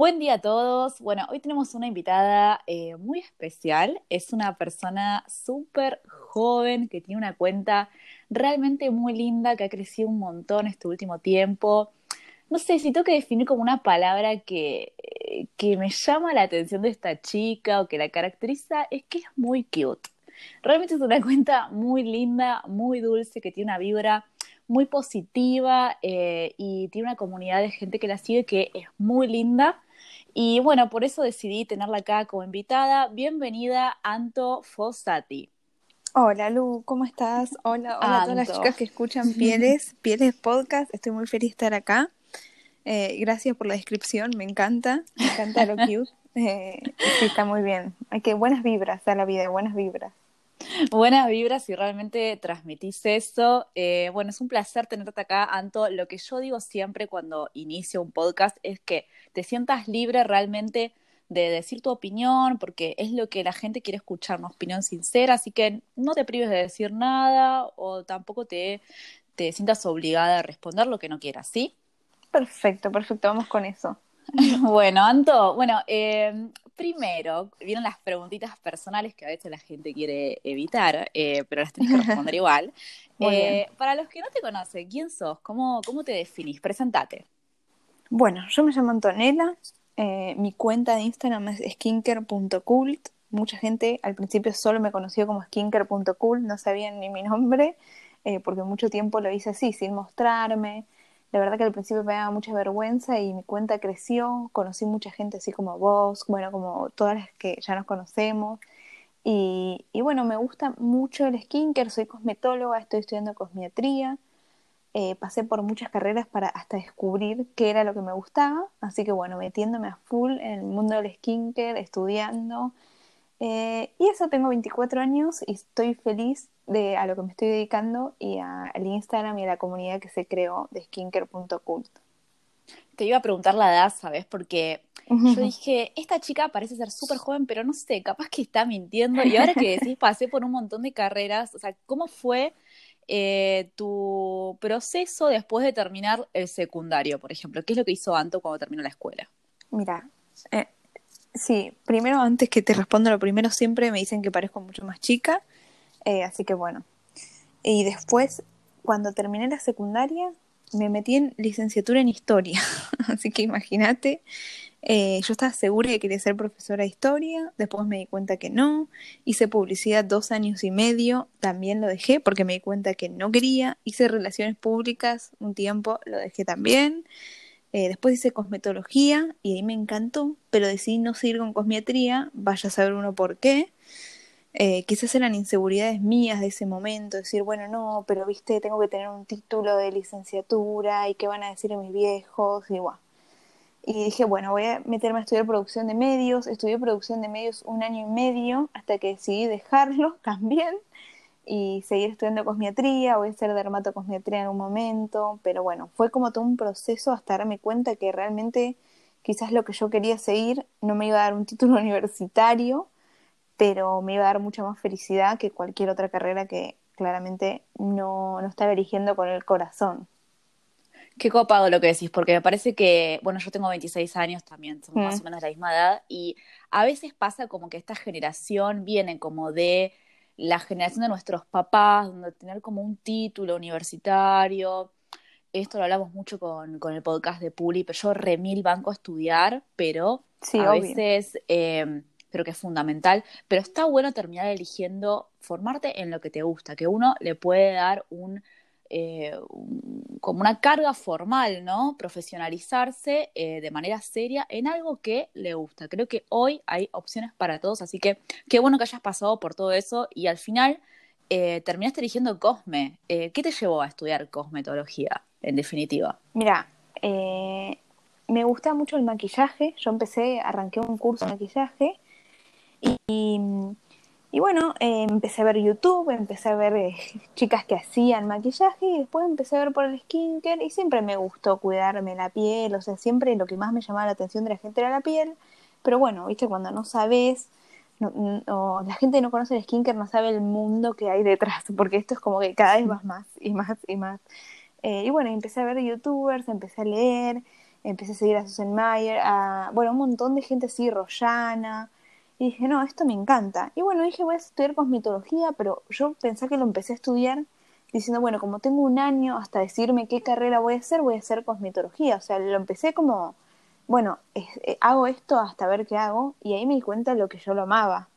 Buen día a todos. Bueno, hoy tenemos una invitada eh, muy especial. Es una persona súper joven que tiene una cuenta realmente muy linda, que ha crecido un montón este último tiempo. No sé, si tengo que definir como una palabra que, eh, que me llama la atención de esta chica o que la caracteriza, es que es muy cute. Realmente es una cuenta muy linda, muy dulce, que tiene una vibra muy positiva eh, y tiene una comunidad de gente que la sigue que es muy linda. Y bueno, por eso decidí tenerla acá como invitada. Bienvenida, Anto Fossati. Hola Lu, ¿cómo estás? Hola, hola a todas las chicas que escuchan Pieles, Pieles Podcast. Estoy muy feliz de estar acá. Eh, gracias por la descripción, me encanta, me encanta lo cute. Eh, sí, está muy bien. Hay que buenas vibras a la vida, buenas vibras. Buenas vibras y realmente transmitís eso. Eh, bueno, es un placer tenerte acá, Anto. Lo que yo digo siempre cuando inicio un podcast es que te sientas libre realmente de decir tu opinión, porque es lo que la gente quiere escuchar, una opinión sincera, así que no te prives de decir nada o tampoco te, te sientas obligada a responder lo que no quieras, ¿sí? Perfecto, perfecto, vamos con eso. Bueno, Anto, bueno, eh, primero vienen las preguntitas personales que a veces la gente quiere evitar, eh, pero las tienes que responder igual. Eh, para los que no te conocen, ¿quién sos? ¿Cómo, cómo te definís? Presentate. Bueno, yo me llamo Antonella, mi cuenta de Instagram es skinker.cult. Mucha gente al principio solo me conoció como skinker.cult, no sabían ni mi nombre, porque mucho tiempo lo hice así, sin mostrarme. La verdad que al principio me daba mucha vergüenza y mi cuenta creció, conocí mucha gente así como vos, bueno, como todas las que ya nos conocemos. Y, y bueno, me gusta mucho el skincare, soy cosmetóloga, estoy estudiando cosmetría. Eh, pasé por muchas carreras para hasta descubrir qué era lo que me gustaba, así que bueno, metiéndome a full en el mundo del skincare, estudiando. Eh, y eso, tengo 24 años y estoy feliz de a lo que me estoy dedicando y al Instagram y a la comunidad que se creó de skincare.cult. Te iba a preguntar la edad, ¿sabes? Porque yo dije, esta chica parece ser súper joven, pero no sé, capaz que está mintiendo. Y ahora que decís, pasé por un montón de carreras, o sea, ¿cómo fue eh, tu proceso después de terminar el secundario, por ejemplo? ¿Qué es lo que hizo Anto cuando terminó la escuela? Mira, eh, sí, primero, antes que te responda lo primero, siempre me dicen que parezco mucho más chica. Eh, así que bueno. Y después, cuando terminé la secundaria, me metí en licenciatura en historia. así que imagínate, eh, yo estaba segura de que quería ser profesora de historia, después me di cuenta que no, hice publicidad dos años y medio, también lo dejé porque me di cuenta que no quería, hice relaciones públicas un tiempo, lo dejé también, eh, después hice cosmetología y ahí me encantó, pero decidí no seguir con cosmetría, vaya a saber uno por qué, eh, quizás eran inseguridades mías de ese momento, decir, bueno, no, pero viste, tengo que tener un título de licenciatura y qué van a decir mis viejos, y igual. Y dije, bueno, voy a meterme a estudiar producción de medios. Estudié producción de medios un año y medio hasta que decidí dejarlo también y seguir estudiando cosmiatría. Voy a hacer dermatocosmiatría en un momento, pero bueno, fue como todo un proceso hasta darme cuenta que realmente quizás lo que yo quería seguir no me iba a dar un título universitario, pero me iba a dar mucha más felicidad que cualquier otra carrera que claramente no, no estaba eligiendo con el corazón. Qué copado lo que decís, porque me parece que, bueno, yo tengo 26 años también, somos más mm. o menos de la misma edad, y a veces pasa como que esta generación viene como de la generación de nuestros papás, donde tener como un título universitario, esto lo hablamos mucho con, con el podcast de Puli, pero yo remil banco a estudiar, pero a veces eh, creo que es fundamental, pero está bueno terminar eligiendo formarte en lo que te gusta, que uno le puede dar un, eh, como una carga formal, ¿no? Profesionalizarse eh, de manera seria en algo que le gusta. Creo que hoy hay opciones para todos, así que qué bueno que hayas pasado por todo eso y al final eh, terminaste eligiendo Cosme. ¿Qué te llevó a estudiar cosmetología, en definitiva? Mira, me gusta mucho el maquillaje. Yo empecé, arranqué un curso de maquillaje y, Y bueno, eh, empecé a ver YouTube, empecé a ver eh, chicas que hacían maquillaje y después empecé a ver por el skincare y siempre me gustó cuidarme la piel, o sea, siempre lo que más me llamaba la atención de la gente era la piel, pero bueno, viste, cuando no sabes, no, la gente no conoce el skincare, no sabe el mundo que hay detrás, porque esto es como que cada vez vas más y más y más. Eh, y bueno, empecé a ver youtubers, empecé a leer, empecé a seguir a Susan Mayer, a, bueno, un montón de gente así, Royana, y dije, no, esto me encanta. Y bueno, dije, voy a estudiar cosmetología, pero yo pensé que lo empecé a estudiar diciendo, bueno, como tengo un año hasta decirme qué carrera voy a hacer, voy a hacer cosmetología. O sea, lo empecé como, bueno, eh, hago esto hasta ver qué hago, y ahí me di cuenta de lo que yo lo amaba.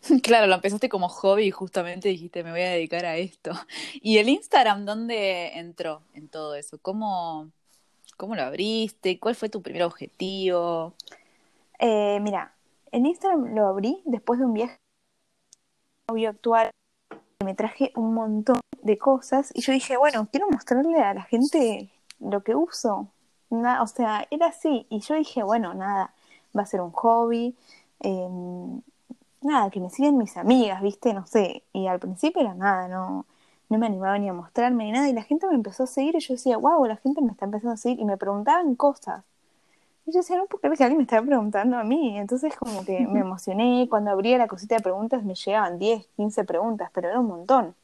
Claro, lo empezaste como hobby y justamente dijiste, me voy a dedicar a esto. ¿Y el Instagram dónde entró en todo eso? ¿Cómo, cómo lo abriste? ¿Cuál fue tu primer objetivo? Eh, mira, en Instagram lo abrí después de un viaje actual me traje un montón de cosas y yo dije, bueno, quiero mostrarle a la gente lo que uso. o sea, era así. Y yo dije, bueno, nada, va a ser un hobby. Em, nada, que me siguen mis amigas, ¿viste? No sé. Y al principio era nada, no, no me animaba ni a mostrarme ni nada. Y la gente me empezó a seguir y yo decía, wow, la gente me está empezando a seguir. Y me preguntaban cosas. Y yo decía, no porque alguien me estaba preguntando a mí. Entonces como que me emocioné. Cuando abría la cosita de preguntas me llegaban 10, 15 preguntas, pero era un montón.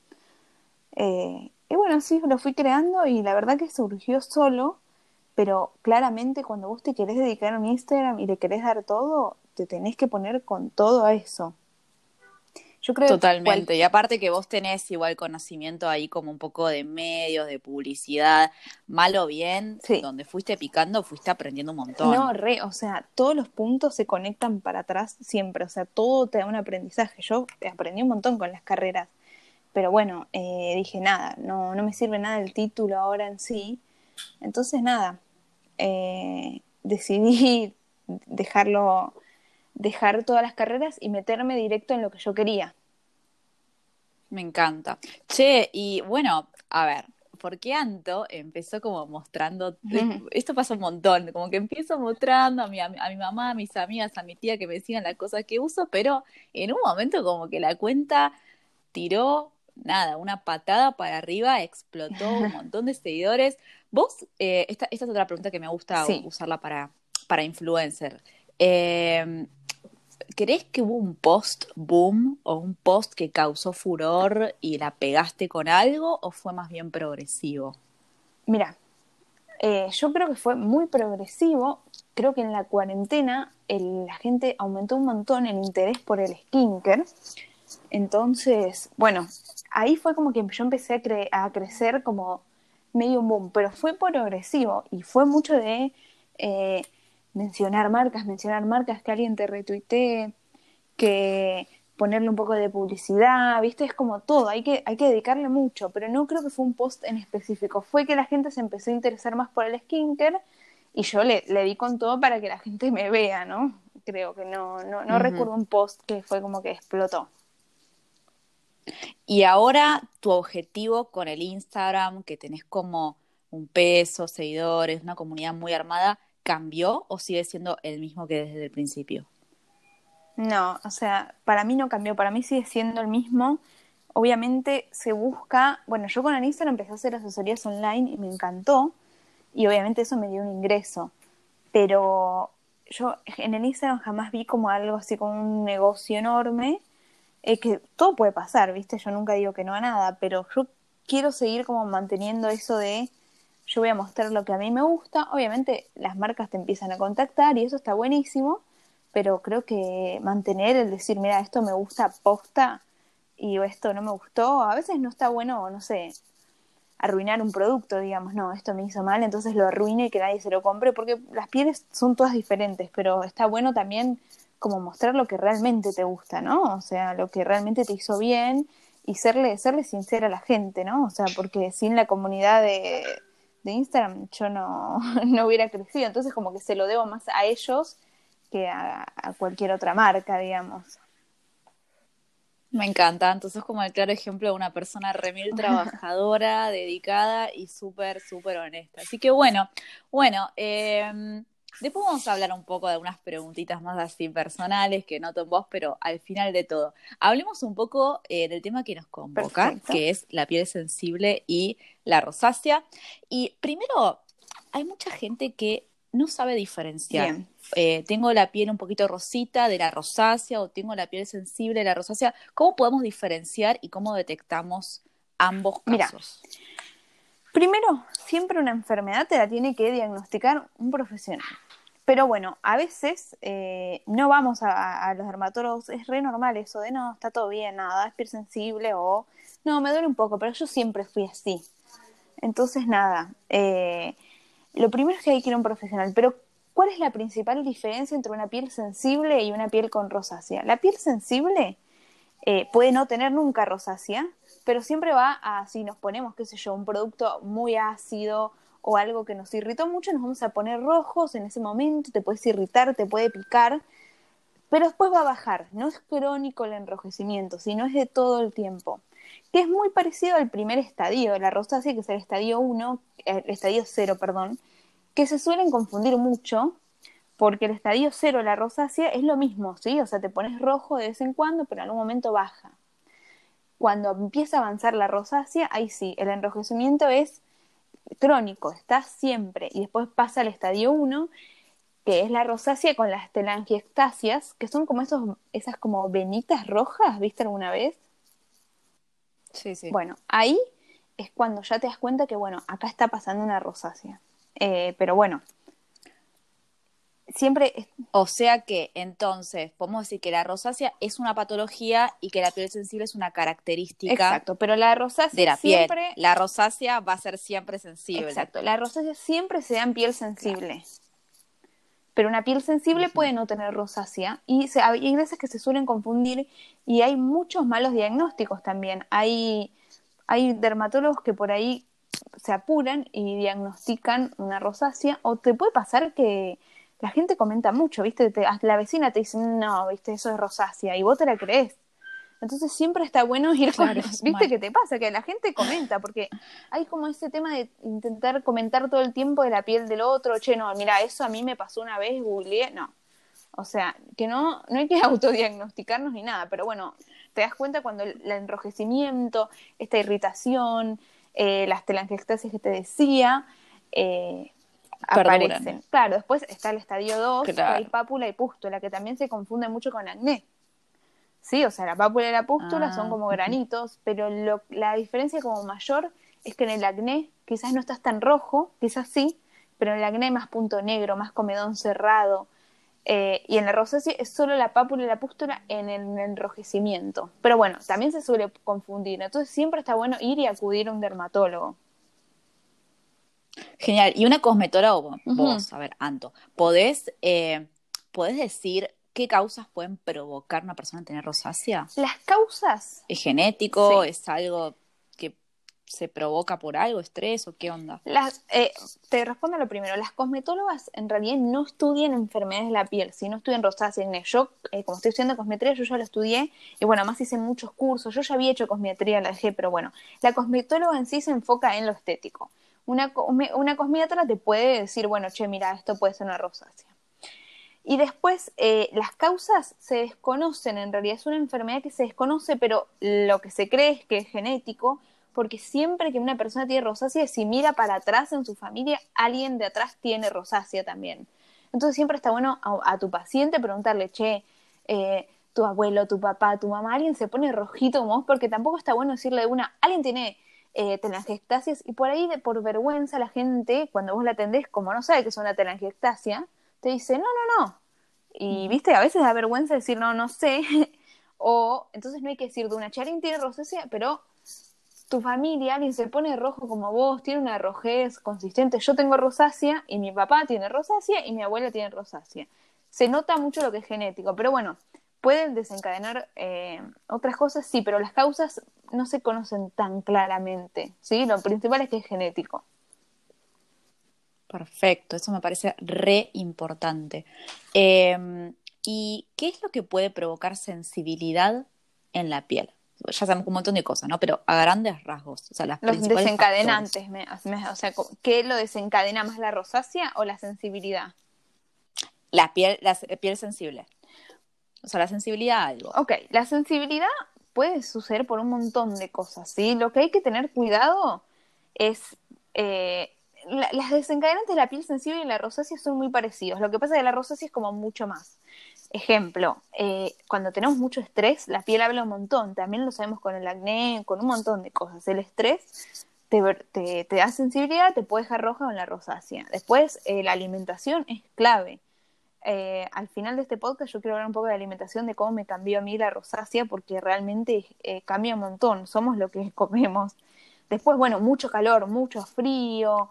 Eh, y bueno, sí, lo fui creando y la verdad que surgió solo, pero claramente cuando vos te querés dedicar a un Instagram y le querés dar todo, te tenés que poner con todo a eso. Yo creo Totalmente. Y aparte que vos tenés igual conocimiento ahí como un poco de medios, de publicidad, mal o bien, donde fuiste picando, fuiste aprendiendo un montón. No, re, o sea, todos los puntos se conectan para atrás siempre, o sea, todo te da un aprendizaje. Yo aprendí un montón con las carreras, pero bueno, eh, dije nada, no, no me sirve nada el título ahora en sí. Entonces nada, eh, decidí dejarlo dejar todas las carreras y meterme directo en lo que yo quería. Me encanta. Che, y bueno, a ver, porque Anto empezó como mostrando, esto pasa un montón, como que empiezo mostrando a mi, a mi mamá, a mis amigas, a mi tía que me decían las cosas que uso, pero en un momento como que la cuenta tiró, nada, una patada para arriba, explotó un montón de seguidores. Vos, eh, esta, esta es otra pregunta que me gusta usarla para, para influencer. Eh, ¿Crees que hubo un post boom o un post que causó furor y la pegaste con algo o fue más bien progresivo? Mira, eh, yo creo que fue muy progresivo. Creo que en la cuarentena la gente aumentó un montón el interés por el skincare. Entonces, bueno, ahí fue como que yo empecé a, crecer como medio boom, pero fue progresivo y fue mucho de eh, mencionar marcas, mencionar marcas, que alguien te retuitee, que ponerle un poco de publicidad, ¿viste? Es como todo, hay que, hay que dedicarle mucho, pero no creo que fue un post en específico, fue que la gente se empezó a interesar más por el skincare y yo le, le di con todo para que la gente me vea, ¿no? Creo que no, no, no recuerdo un post que fue como que explotó. Y ahora tu objetivo con el Instagram, que tenés como un peso, seguidores, una comunidad muy armada, cambió o sigue siendo el mismo que desde el principio? No, o sea, para mí no cambió, para mí sigue siendo el mismo. Obviamente se busca, bueno, yo con Instagram empecé a hacer asesorías online y me encantó y obviamente eso me dio un ingreso, pero yo en el Instagram jamás vi como algo así como un negocio enorme, eh, que todo puede pasar, ¿viste? Yo nunca digo que no a nada, pero yo quiero seguir como manteniendo eso de yo voy a mostrar lo que a mí me gusta. Obviamente las marcas te empiezan a contactar y eso está buenísimo, pero creo que mantener el decir, mira, esto me gusta posta y esto no me gustó, a veces no está bueno, no sé, arruinar un producto, digamos, no, esto me hizo mal, entonces lo arruine y que nadie se lo compre, porque las pieles son todas diferentes, pero está bueno también como mostrar lo que realmente te gusta, ¿no? O sea, lo que realmente te hizo bien y serle, serle sincera a la gente, ¿no? O sea, porque sin la comunidad de, de Instagram yo no, no hubiera crecido. Entonces como que se lo debo más a ellos que a, cualquier otra marca, digamos. Me encanta, entonces como el claro ejemplo de una persona remil trabajadora, dedicada y súper, súper honesta. Así que bueno, bueno, em, Después vamos a hablar un poco de algunas preguntitas más así personales que noto en vos, pero al final de todo. Hablemos un poco eh, del tema que nos convoca, que es la piel sensible y la rosácea. Y primero, hay mucha gente que no sabe diferenciar. Eh, tengo la piel un poquito rosita de la rosácea o tengo la piel sensible de la rosácea. ¿Cómo podemos diferenciar y cómo detectamos ambos casos? Primero, siempre una enfermedad te la tiene que diagnosticar un profesional. Pero bueno, a veces eh, no vamos a, los dermatólogos, es re normal eso de no, está todo bien, nada, es piel sensible o no, me duele un poco, pero yo siempre fui así. Entonces, nada, eh, lo primero es que hay que ir a un profesional, pero ¿cuál es la principal diferencia entre una piel sensible y una piel con rosácea? La piel sensible eh, puede no tener nunca rosácea, pero siempre va a, si nos ponemos, qué sé yo, un producto muy ácido o algo que nos irritó mucho, nos vamos a poner rojos en ese momento, te puedes irritar, te puede picar, pero después va a bajar. No es crónico el enrojecimiento, sino es de todo el tiempo. Que es muy parecido al primer estadio la rosácea, que es el estadio 1, el estadio 0, perdón, que se suelen confundir mucho, porque el estadio 0, la rosácea, es lo mismo, ¿sí? O sea, te pones rojo de vez en cuando, pero en algún momento baja. Cuando empieza a avanzar la rosácea, ahí sí, el enrojecimiento es crónico, está siempre, y después pasa al estadio 1, que es la rosácea con las telangiectasias, que son como esos, esas como venitas rojas, ¿viste alguna vez? Sí, sí. Bueno, ahí es cuando ya te das cuenta que, bueno, acá está pasando una rosácea. Eh, pero bueno, siempre... O sea que entonces podemos decir que la rosácea es una patología y que la piel sensible es una característica. Exacto, pero la rosácea de la siempre... La rosácea va a ser siempre sensible. Exacto, la rosácea siempre se da en piel sensible. Pero una piel sensible puede no tener rosácea y se, hay veces que se suelen confundir y hay muchos malos diagnósticos también. Hay, hay dermatólogos que por ahí se apuran y diagnostican una rosácea o te puede pasar que la gente comenta mucho, ¿viste? la vecina te dice, no, ¿viste? Eso es rosácea y vos te la crees. Entonces siempre está bueno ir con... ¿Viste qué te pasa? Que la gente comenta, porque hay como ese tema de intentar comentar todo el tiempo de la piel del otro, che, no, mira, eso a mí me pasó una vez, googleé, no. O sea, que no, no hay que autodiagnosticarnos ni nada, pero bueno, te das cuenta cuando el, enrojecimiento, esta irritación, eh, las telangiectasias que te decía, eh, aparecen. Claro, después está el estadio 2, hay pápula y pústula, que también se confunde mucho con acné. Sí, o sea, la pápula y la pústula son ah, como granitos, pero lo, la diferencia como mayor es que en el acné quizás no estás tan rojo, quizás sí, pero en el acné hay más punto negro, más comedón cerrado. Eh, y en la rosácea es solo la pápula y la pústula en el enrojecimiento. Pero bueno, también se suele confundir. Entonces siempre está bueno ir y acudir a un dermatólogo. Genial. Y una cosmetóloga, vos, a ver, Anto, ¿podés, eh, ¿podés decir qué causas pueden provocar una persona a tener rosácea? Las causas. ¿Es genético? ¿Es algo que se provoca por algo, estrés o qué onda? Las, eh, te respondo lo primero. Las cosmetólogas en realidad no estudian enfermedades de la piel, sino estudian rosácea. Yo, eh, como estoy estudiando cosmetría, yo ya lo estudié y bueno, además hice muchos cursos. Yo ya había hecho cosmetría, la dejé, pero bueno, la cosmetóloga en sí se enfoca en lo estético. Una, una te puede decir, bueno, che, mira, esto puede ser una rosácea. Y después, eh, las causas se desconocen, en realidad es una enfermedad que se desconoce, pero lo que se cree es que es genético, porque siempre que una persona tiene rosácea, si mira para atrás en su familia, alguien de atrás tiene rosácea también. Entonces siempre está bueno a, tu paciente preguntarle, che, eh, tu abuelo, tu papá, tu mamá, alguien se pone rojito como vos, porque tampoco está bueno decirle de una, alguien tiene eh, telangiectasias y por ahí de, por vergüenza la gente, cuando vos la atendés, como no sabe que es una telangiectasia, te dice, no, no, no. Y viste, a veces da vergüenza decir, no, no sé. o entonces no hay que decir de una charín tiene rosácea, pero tu familia, alguien se pone rojo como vos, tiene una rojez consistente. Yo tengo rosácea y mi papá tiene rosácea y mi abuela tiene rosácea. Se nota mucho lo que es genético, pero bueno, pueden desencadenar eh, otras cosas, sí, pero las causas no se conocen tan claramente, ¿sí? Lo principal es que es genético. Perfecto, eso me parece re importante. Em, ¿Y qué es lo que puede provocar sensibilidad en la piel? Ya sabemos un montón de cosas, ¿no? Pero a grandes rasgos, o sea, las Los desencadenantes, o sea, ¿qué lo desencadena más la rosácea o la sensibilidad? La piel, la piel sensible. O sea, la sensibilidad a algo. Ok, la sensibilidad puede suceder por un montón de cosas, ¿sí? Lo que hay que tener cuidado es... Eh, las desencadenantes de la piel sensible y la rosácea son muy parecidos. Lo que pasa es que la rosácea es como mucho más. Ejemplo, eh, cuando tenemos mucho estrés, la piel habla un montón. También lo sabemos con el acné, con un montón de cosas. El estrés te, te, da sensibilidad, te puede dejar roja con la rosácea. Después, eh, la alimentación es clave. Eh, al final de este podcast yo quiero hablar un poco de alimentación, de cómo me cambió a mí la rosácea, porque realmente cambia un montón. Somos lo que comemos. Después, bueno, mucho calor, mucho frío,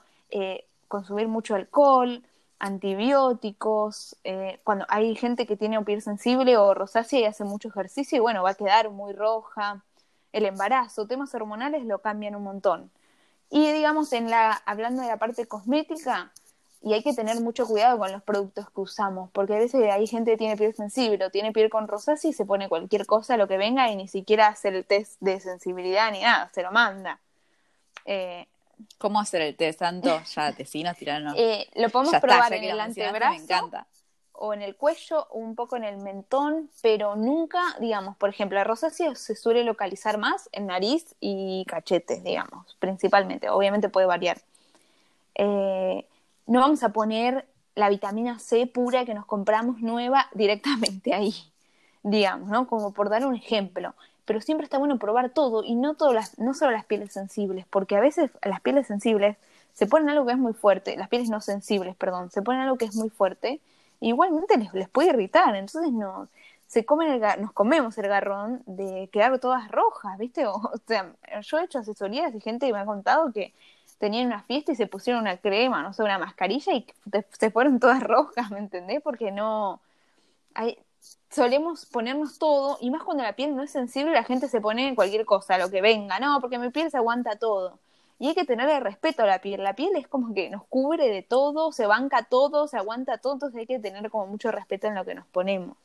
consumir mucho alcohol antibióticos, eh, cuando hay gente que tiene piel sensible o rosácea y hace mucho ejercicio y bueno, va a quedar muy roja. El embarazo, temas hormonales lo cambian un montón. Y digamos, en la, hablando de la parte cosmética, y hay que tener mucho cuidado con los productos que usamos, porque a veces hay gente que tiene piel sensible o tiene piel con rosácea y se pone cualquier cosa, lo que venga, y ni siquiera hace el test de sensibilidad ni nada, se lo manda. Eh, ¿Cómo hacer el test? Tanto ya tecinos, tiranos. Eh, lo podemos probar en el antebrazo. O en el cuello, o un poco en el mentón, pero nunca, digamos, por ejemplo, la rosácea se suele localizar más en nariz y cachetes, digamos, principalmente. Obviamente puede variar. Eh, no vamos a poner la vitamina C pura que nos compramos nueva directamente ahí, digamos, ¿no? Como por dar un ejemplo pero siempre está bueno probar todo y no, todas las, no solo las pieles sensibles, porque a veces las pieles sensibles se ponen algo que es muy fuerte, las pieles no sensibles, perdón, se ponen algo que es muy fuerte, igualmente les, les puede irritar, entonces no, se comen el, nos comemos el garrón de quedar todas rojas, ¿viste? O, sea, yo he hecho asesorías de gente me ha contado que tenían una fiesta y se pusieron una crema, no sé, una mascarilla y se fueron todas rojas, ¿me entendés? Porque no, hay, solemos ponernos todo, y más cuando la piel no es sensible, la gente se pone cualquier cosa, lo que venga, no, porque mi piel se aguanta todo. Y hay que tenerle respeto a la piel. La piel es como que nos cubre de todo, se banca todo, se aguanta todo, entonces hay que tener como mucho respeto en lo que nos ponemos.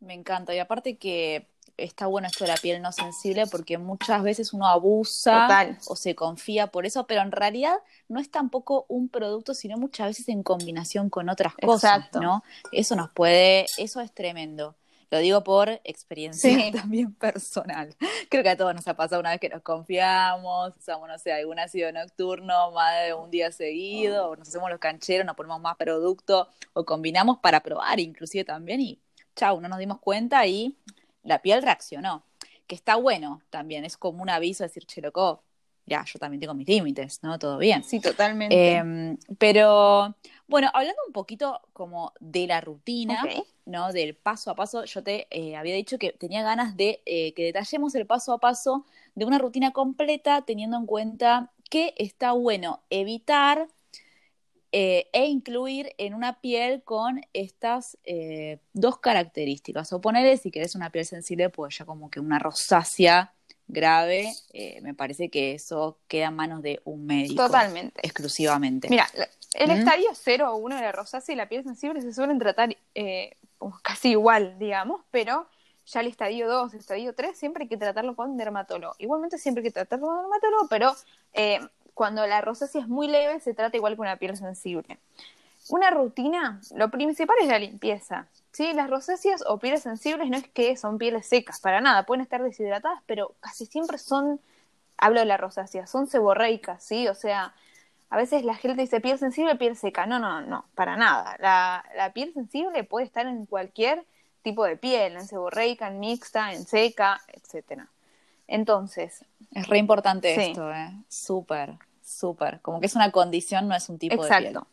Me encanta. Y aparte que está bueno esto de la piel no sensible porque muchas veces uno abusa o se confía por eso, pero en realidad no es tampoco un producto, sino muchas veces en combinación con otras cosas, ¿no? Eso nos puede, eso es tremendo. Lo digo por experiencia también personal. Creo que a todos nos ha pasado una vez que nos confiamos, usamos, no sé, algún ácido nocturno más de un día seguido, o nos hacemos los cancheros, nos ponemos más producto, o combinamos para probar inclusive también, y chau, no nos dimos cuenta y la piel reaccionó. Que está bueno también, es como un aviso de decir, che, loco, ya, yo también tengo mis límites, ¿no? Todo bien. Sí, totalmente. Em, pero, bueno, hablando un poquito como de la rutina, ¿no? Del paso a paso, yo te eh, había dicho que tenía ganas de eh, que detallemos el paso a paso de una rutina completa, teniendo en cuenta que está bueno evitar eh, e incluir en una piel con estas eh, dos características. O ponerle, si querés una piel sensible, pues ya como que una rosácea grave, eh, me parece que eso queda en manos de un médico. Totalmente. Exclusivamente. Mira, el ¿Mm? estadio 0 o 1 de la rosácea y la piel sensible se suelen tratar casi igual, digamos, pero ya el estadio 2, el estadio 3, siempre hay que tratarlo con dermatólogo. Igualmente siempre hay que tratarlo con dermatólogo, pero cuando la rosácea es muy leve, se trata igual que una piel sensible. Una rutina, lo principal es la limpieza. ¿sí? Las rosáceas o pieles sensibles no es que son pieles secas, para nada, pueden estar deshidratadas, pero casi siempre son, hablo de la rosácea, son seborreicas, ¿sí? O sea, a veces la gente dice piel sensible, piel seca. No, no, no, para nada. La, la piel sensible puede estar en cualquier tipo de piel, en seborreica, en mixta, en seca, etcétera. Entonces. Es re importante esto, ¿eh? Súper súper. Como que es una condición, no es un tipo de. Exacto.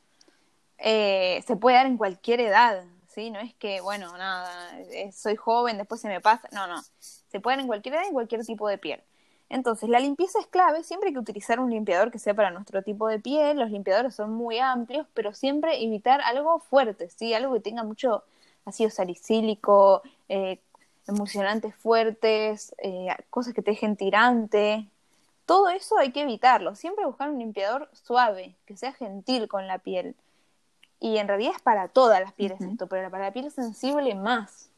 Eh, se puede dar en cualquier edad, ¿sí? No es que, bueno, nada, eh, soy joven, después se me pasa. No, no. Se puede dar en cualquier edad, en cualquier tipo de piel. Entonces, la limpieza es clave. Siempre hay que utilizar un limpiador que sea para nuestro tipo de piel. Los limpiadores son muy amplios, pero siempre evitar algo fuerte, ¿sí? Algo que tenga mucho ácido salicílico, eh, emulsionantes fuertes, eh, cosas que te dejen tirante, todo eso hay que evitarlo. Siempre buscar un limpiador suave, que sea gentil con la piel. Y en realidad es para todas las pieles esto, pero para la piel sensible más.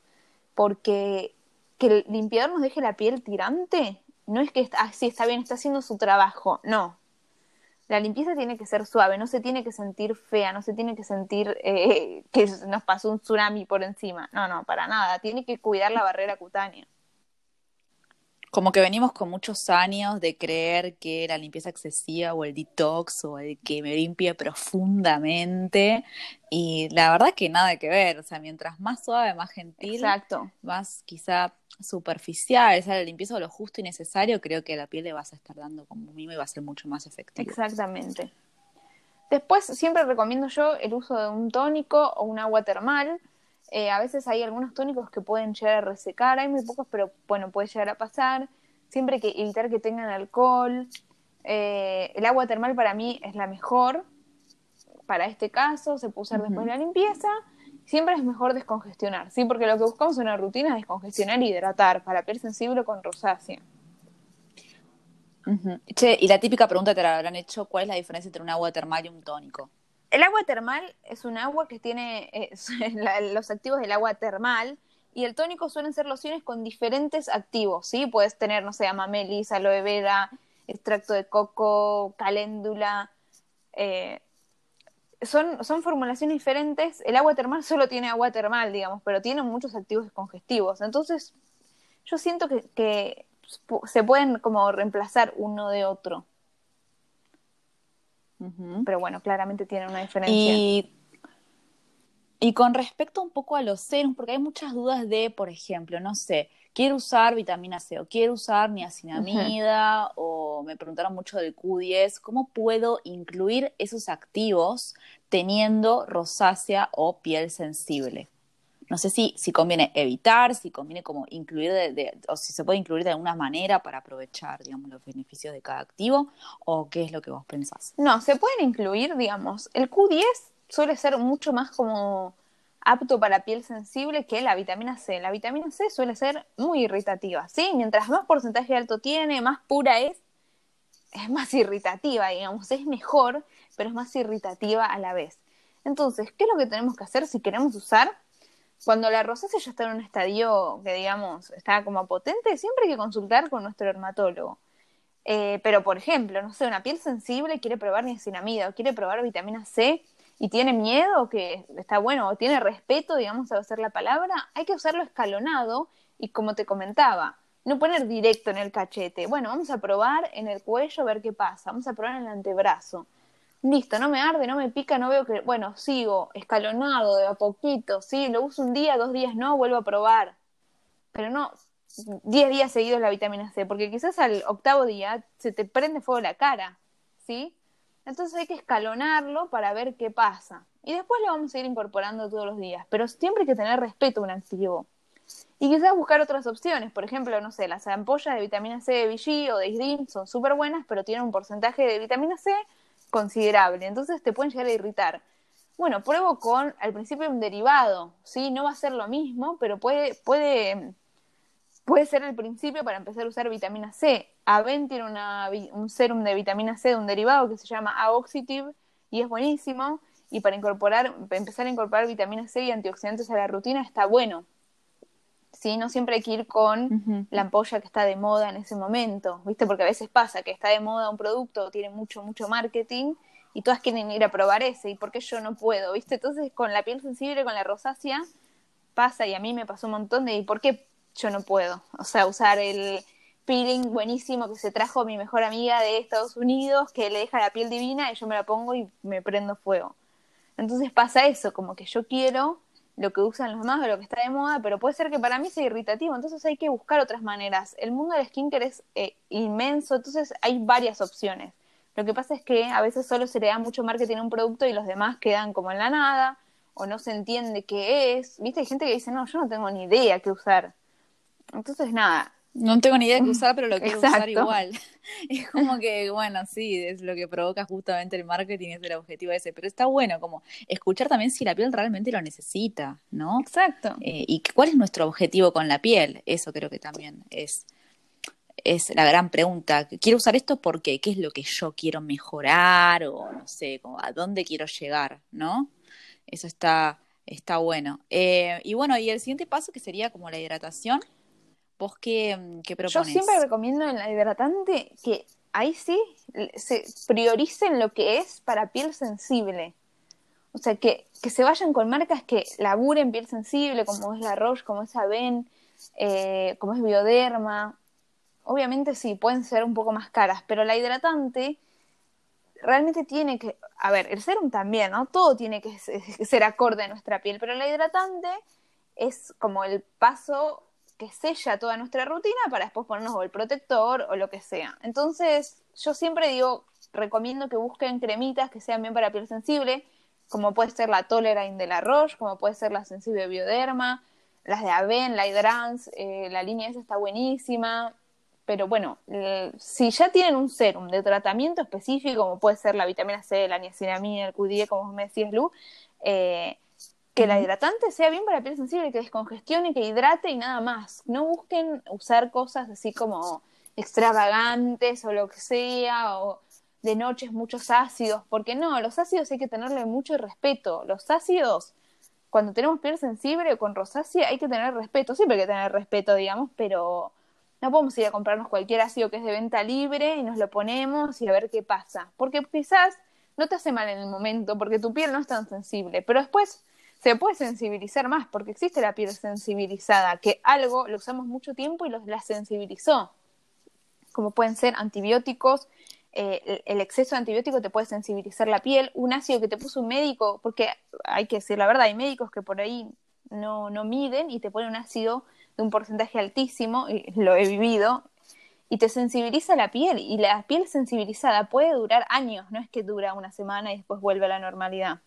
Porque que el limpiador nos deje la piel tirante no es que está, ah, sí, está bien, está haciendo su trabajo. No. La limpieza tiene que ser suave, no se tiene que sentir fea, no se tiene que sentir eh, que nos pasó un tsunami por encima. No, no, para nada. Tiene que cuidar la barrera cutánea como que venimos con muchos años de creer que la limpieza excesiva o el detox o el que me limpie profundamente y la verdad que nada que ver, o sea, mientras más suave, más gentil, Exacto. más quizá superficial, o sea, la limpieza o lo justo y necesario, creo que la piel le vas a estar dando como mimo y va a ser mucho más efectivo. Exactamente. Después siempre recomiendo yo el uso de un tónico o un agua termal eh, a veces hay algunos tónicos que pueden llegar a resecar, hay muy pocos, pero bueno, puede llegar a pasar. Siempre hay que evitar que tengan alcohol. Eh, el agua termal para mí es la mejor para este caso, se puede usar después de la limpieza. Siempre es mejor descongestionar, ¿sí? Porque lo que buscamos en una rutina es descongestionar y hidratar para piel sensible con rosácea. Che, y la típica pregunta te la habrán hecho, ¿cuál es la diferencia entre un agua termal y un tónico? El agua termal es un agua que tiene los activos del agua termal y el tónico suelen ser lociones con diferentes activos, ¿sí? Puedes tener, no sé, amamelis, aloe vera, extracto de coco, caléndula. Eh, son, son formulaciones diferentes. El agua termal solo tiene agua termal, digamos, pero tiene muchos activos congestivos. Entonces, yo siento que, que se pueden como reemplazar uno de otro. Pero bueno, claramente tiene una diferencia. Y, y con respecto un poco a los serums, porque hay muchas dudas de, por ejemplo, no sé, quiero usar vitamina C o quiero usar niacinamida o me preguntaron mucho del Q10, ¿cómo puedo incluir esos activos teniendo rosácea o piel sensible? No sé si, si conviene evitar, si conviene como incluir, de, o si se puede incluir de alguna manera para aprovechar, digamos, los beneficios de cada activo, o qué es lo que vos pensás. No, se pueden incluir, digamos, el Q10 suele ser mucho más como apto para piel sensible que la vitamina C. La vitamina C suele ser muy irritativa, ¿sí? Mientras más porcentaje alto tiene, más pura es, es más irritativa, digamos, es mejor, pero es más irritativa a la vez. Entonces, ¿qué es lo que tenemos que hacer si queremos usar cuando la rosácea ya está en un estadio que, digamos, está como potente, siempre hay que consultar con nuestro dermatólogo. Eh, pero, por ejemplo, no sé, una piel sensible quiere probar niacinamida o quiere probar vitamina C y tiene miedo, que está bueno, o tiene respeto, digamos, a hacer la palabra, hay que usarlo escalonado y como te comentaba, no poner directo en el cachete. Bueno, vamos a probar en el cuello, ver qué pasa. Vamos a probar en el antebrazo listo, no me arde, no me pica, no veo que, bueno, sigo escalonado de a poquito, sí, lo uso un día, dos días no, vuelvo a probar. Pero no 10 días seguidos la vitamina C, porque quizás al octavo día se te prende fuego la cara, ¿sí? Entonces hay que escalonarlo para ver qué pasa. Y después lo vamos a ir incorporando todos los días, pero siempre hay que tener respeto a un activo. Y quizás buscar otras opciones, por ejemplo, no sé, las ampollas de vitamina C de Vichy o de Isdin son súper buenas, pero tienen un porcentaje de vitamina C considerable, entonces te pueden llegar a irritar. Bueno, pruebo con al principio un derivado, ¿sí? No va a ser lo mismo, pero puede, puede, puede ser el principio para empezar a usar vitamina C. Aven tiene una, un serum de vitamina C de un derivado que se llama Aoxitive y es buenísimo. Y para incorporar, para empezar a incorporar vitamina C y antioxidantes a la rutina está bueno. ¿Sí? No siempre hay que ir con la ampolla que está de moda en ese momento, ¿viste? Porque a veces pasa que está de moda un producto, tiene mucho, mucho marketing y todas quieren ir a probar ese, ¿y por qué yo no puedo? ¿Viste? Entonces con la piel sensible, con la rosácea, pasa y a mí me pasó un montón de, ¿y por qué yo no puedo? O sea, usar el peeling buenísimo que se trajo mi mejor amiga de Estados Unidos, que le deja la piel divina y yo me la pongo y me prendo fuego. Entonces pasa eso, como que yo quiero lo que usan los demás o lo que está de moda, pero puede ser que para mí sea irritativo, entonces hay que buscar otras maneras. El mundo del skincare es eh, inmenso, entonces hay varias opciones. Lo que pasa es que a veces solo se le da mucho marketing a un producto y los demás quedan como en la nada, o no se entiende qué es. Viste, hay gente que dice, no, yo no tengo ni idea qué usar. Entonces, nada, no tengo ni idea de qué usar, pero lo quiero usar igual. Es como que, bueno, sí, es lo que provoca justamente el marketing, es el objetivo ese. Pero está bueno como escuchar también si la piel realmente lo necesita, ¿no? Exacto. Eh, y cuál es nuestro objetivo con la piel. Eso creo que también es, es la gran pregunta. ¿Quiero usar esto porque qué es lo que yo quiero mejorar? O no sé, como a dónde quiero llegar, ¿no? Eso está, está bueno. Eh, y bueno, y el siguiente paso que sería como la hidratación. ¿Vos qué, mm, qué propones? Yo siempre recomiendo en la hidratante que ahí sí se prioricen lo que es para piel sensible. O sea, que, que se vayan con marcas que laburen piel sensible, como es la Roche, como es Aven, eh, como es Bioderma. Obviamente sí, pueden ser un poco más caras, pero la hidratante realmente tiene que, a ver, el serum también, ¿no? Todo tiene que ser acorde a nuestra piel, pero la hidratante es como el paso que sella toda nuestra rutina para después ponernos el protector o lo que sea. Entonces, yo siempre digo, recomiendo que busquen cremitas que sean bien para piel sensible, como puede ser la Tolerine de la Roche, como puede ser la Sensible Bioderma, las de Aven, la Hydrans, eh, la línea esa está buenísima. Pero bueno, si ya tienen un serum de tratamiento específico, como puede ser la vitamina C, la niacinamida, el QDE, como me decías, Lu, eh, que la hidratante sea bien para la piel sensible, que descongestione, que hidrate y nada más. No busquen usar cosas así como extravagantes o lo que sea, o de noches muchos ácidos, porque no, los ácidos hay que tenerle mucho respeto. Los ácidos, cuando tenemos piel sensible o con rosácea, hay que tener respeto. Siempre hay que tener respeto, digamos, pero no podemos ir a comprarnos cualquier ácido que es de venta libre y nos lo ponemos y a ver qué pasa. Porque quizás no te hace mal en el momento, porque tu piel no es tan sensible, pero después se puede sensibilizar más, porque existe la piel sensibilizada, que algo lo usamos mucho tiempo y los, la sensibilizó, como pueden ser antibióticos, eh, el, exceso de antibiótico te puede sensibilizar la piel, un ácido que te puso un médico, porque hay que decir la verdad, hay médicos que por ahí no, no miden y te ponen un ácido de un porcentaje altísimo, y lo he vivido, y te sensibiliza la piel, y la piel sensibilizada puede durar años, no es que dura una semana y después vuelve a la normalidad.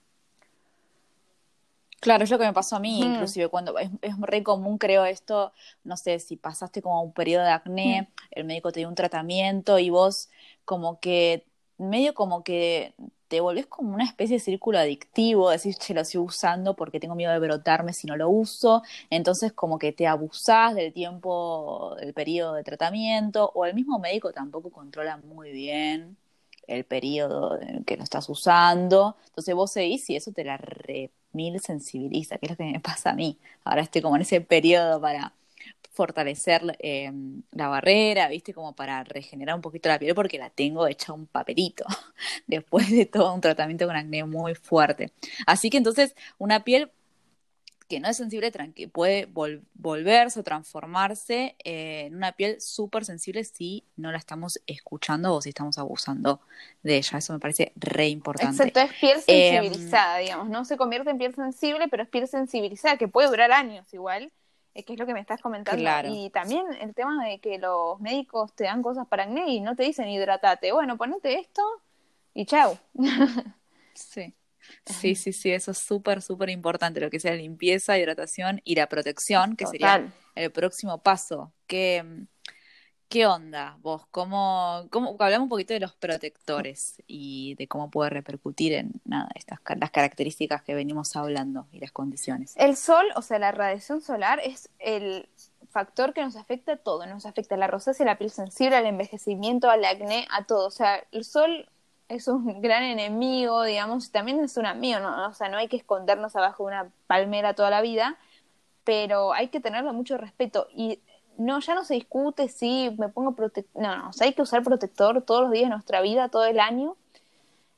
Claro, es lo que me pasó a mí, inclusive cuando es, es, re común, creo esto, no sé, si pasaste como un periodo de acné, el médico te dio un tratamiento y vos como que, medio como que te volvés como una especie de círculo adictivo, decís, che, lo sigo usando porque tengo miedo de brotarme si no lo uso, entonces como que te abusás del tiempo, del periodo de tratamiento, o el mismo médico tampoco controla muy bien el periodo que lo estás usando, entonces vos seguís y eso te la re mil sensibiliza, que es lo que me pasa a mí. Ahora estoy como en ese periodo para fortalecer eh, la barrera, ¿viste? Como para regenerar un poquito la piel porque la tengo hecha un papelito después de todo un tratamiento con acné muy fuerte. Así que entonces una piel que no es sensible puede volverse o transformarse eh, en una piel súper sensible si no la estamos escuchando o si estamos abusando de ella. Eso me parece re importante. Exacto, es piel em, sensibilizada, digamos. No se convierte en piel sensible, pero es piel sensibilizada, que puede durar años igual, es que es lo que me estás comentando. Y también el tema de que los médicos te dan cosas para acné y no te dicen hidratate. Bueno, ponete esto y chau. sí. Sí, sí, sí, eso es súper, súper importante, lo que sea limpieza, hidratación y la protección, que sería el próximo paso. ¿Qué, qué onda vos? ¿Cómo, cómo, hablamos un poquito de los protectores y de cómo puede repercutir en nada, estas las características que venimos hablando y las condiciones. El sol, o sea, la radiación solar es el factor que nos afecta a todo, nos afecta a la rosácea, a la piel sensible, al envejecimiento, al acné, a todo. O sea, el sol es un gran enemigo, digamos, también es un amigo, ¿no? O sea, no hay que escondernos abajo de una palmera toda la vida, pero hay que tenerle mucho respeto. Y no, ya no se discute si me pongo protector, no, no, hay que usar protector todos los días de nuestra vida, todo el año.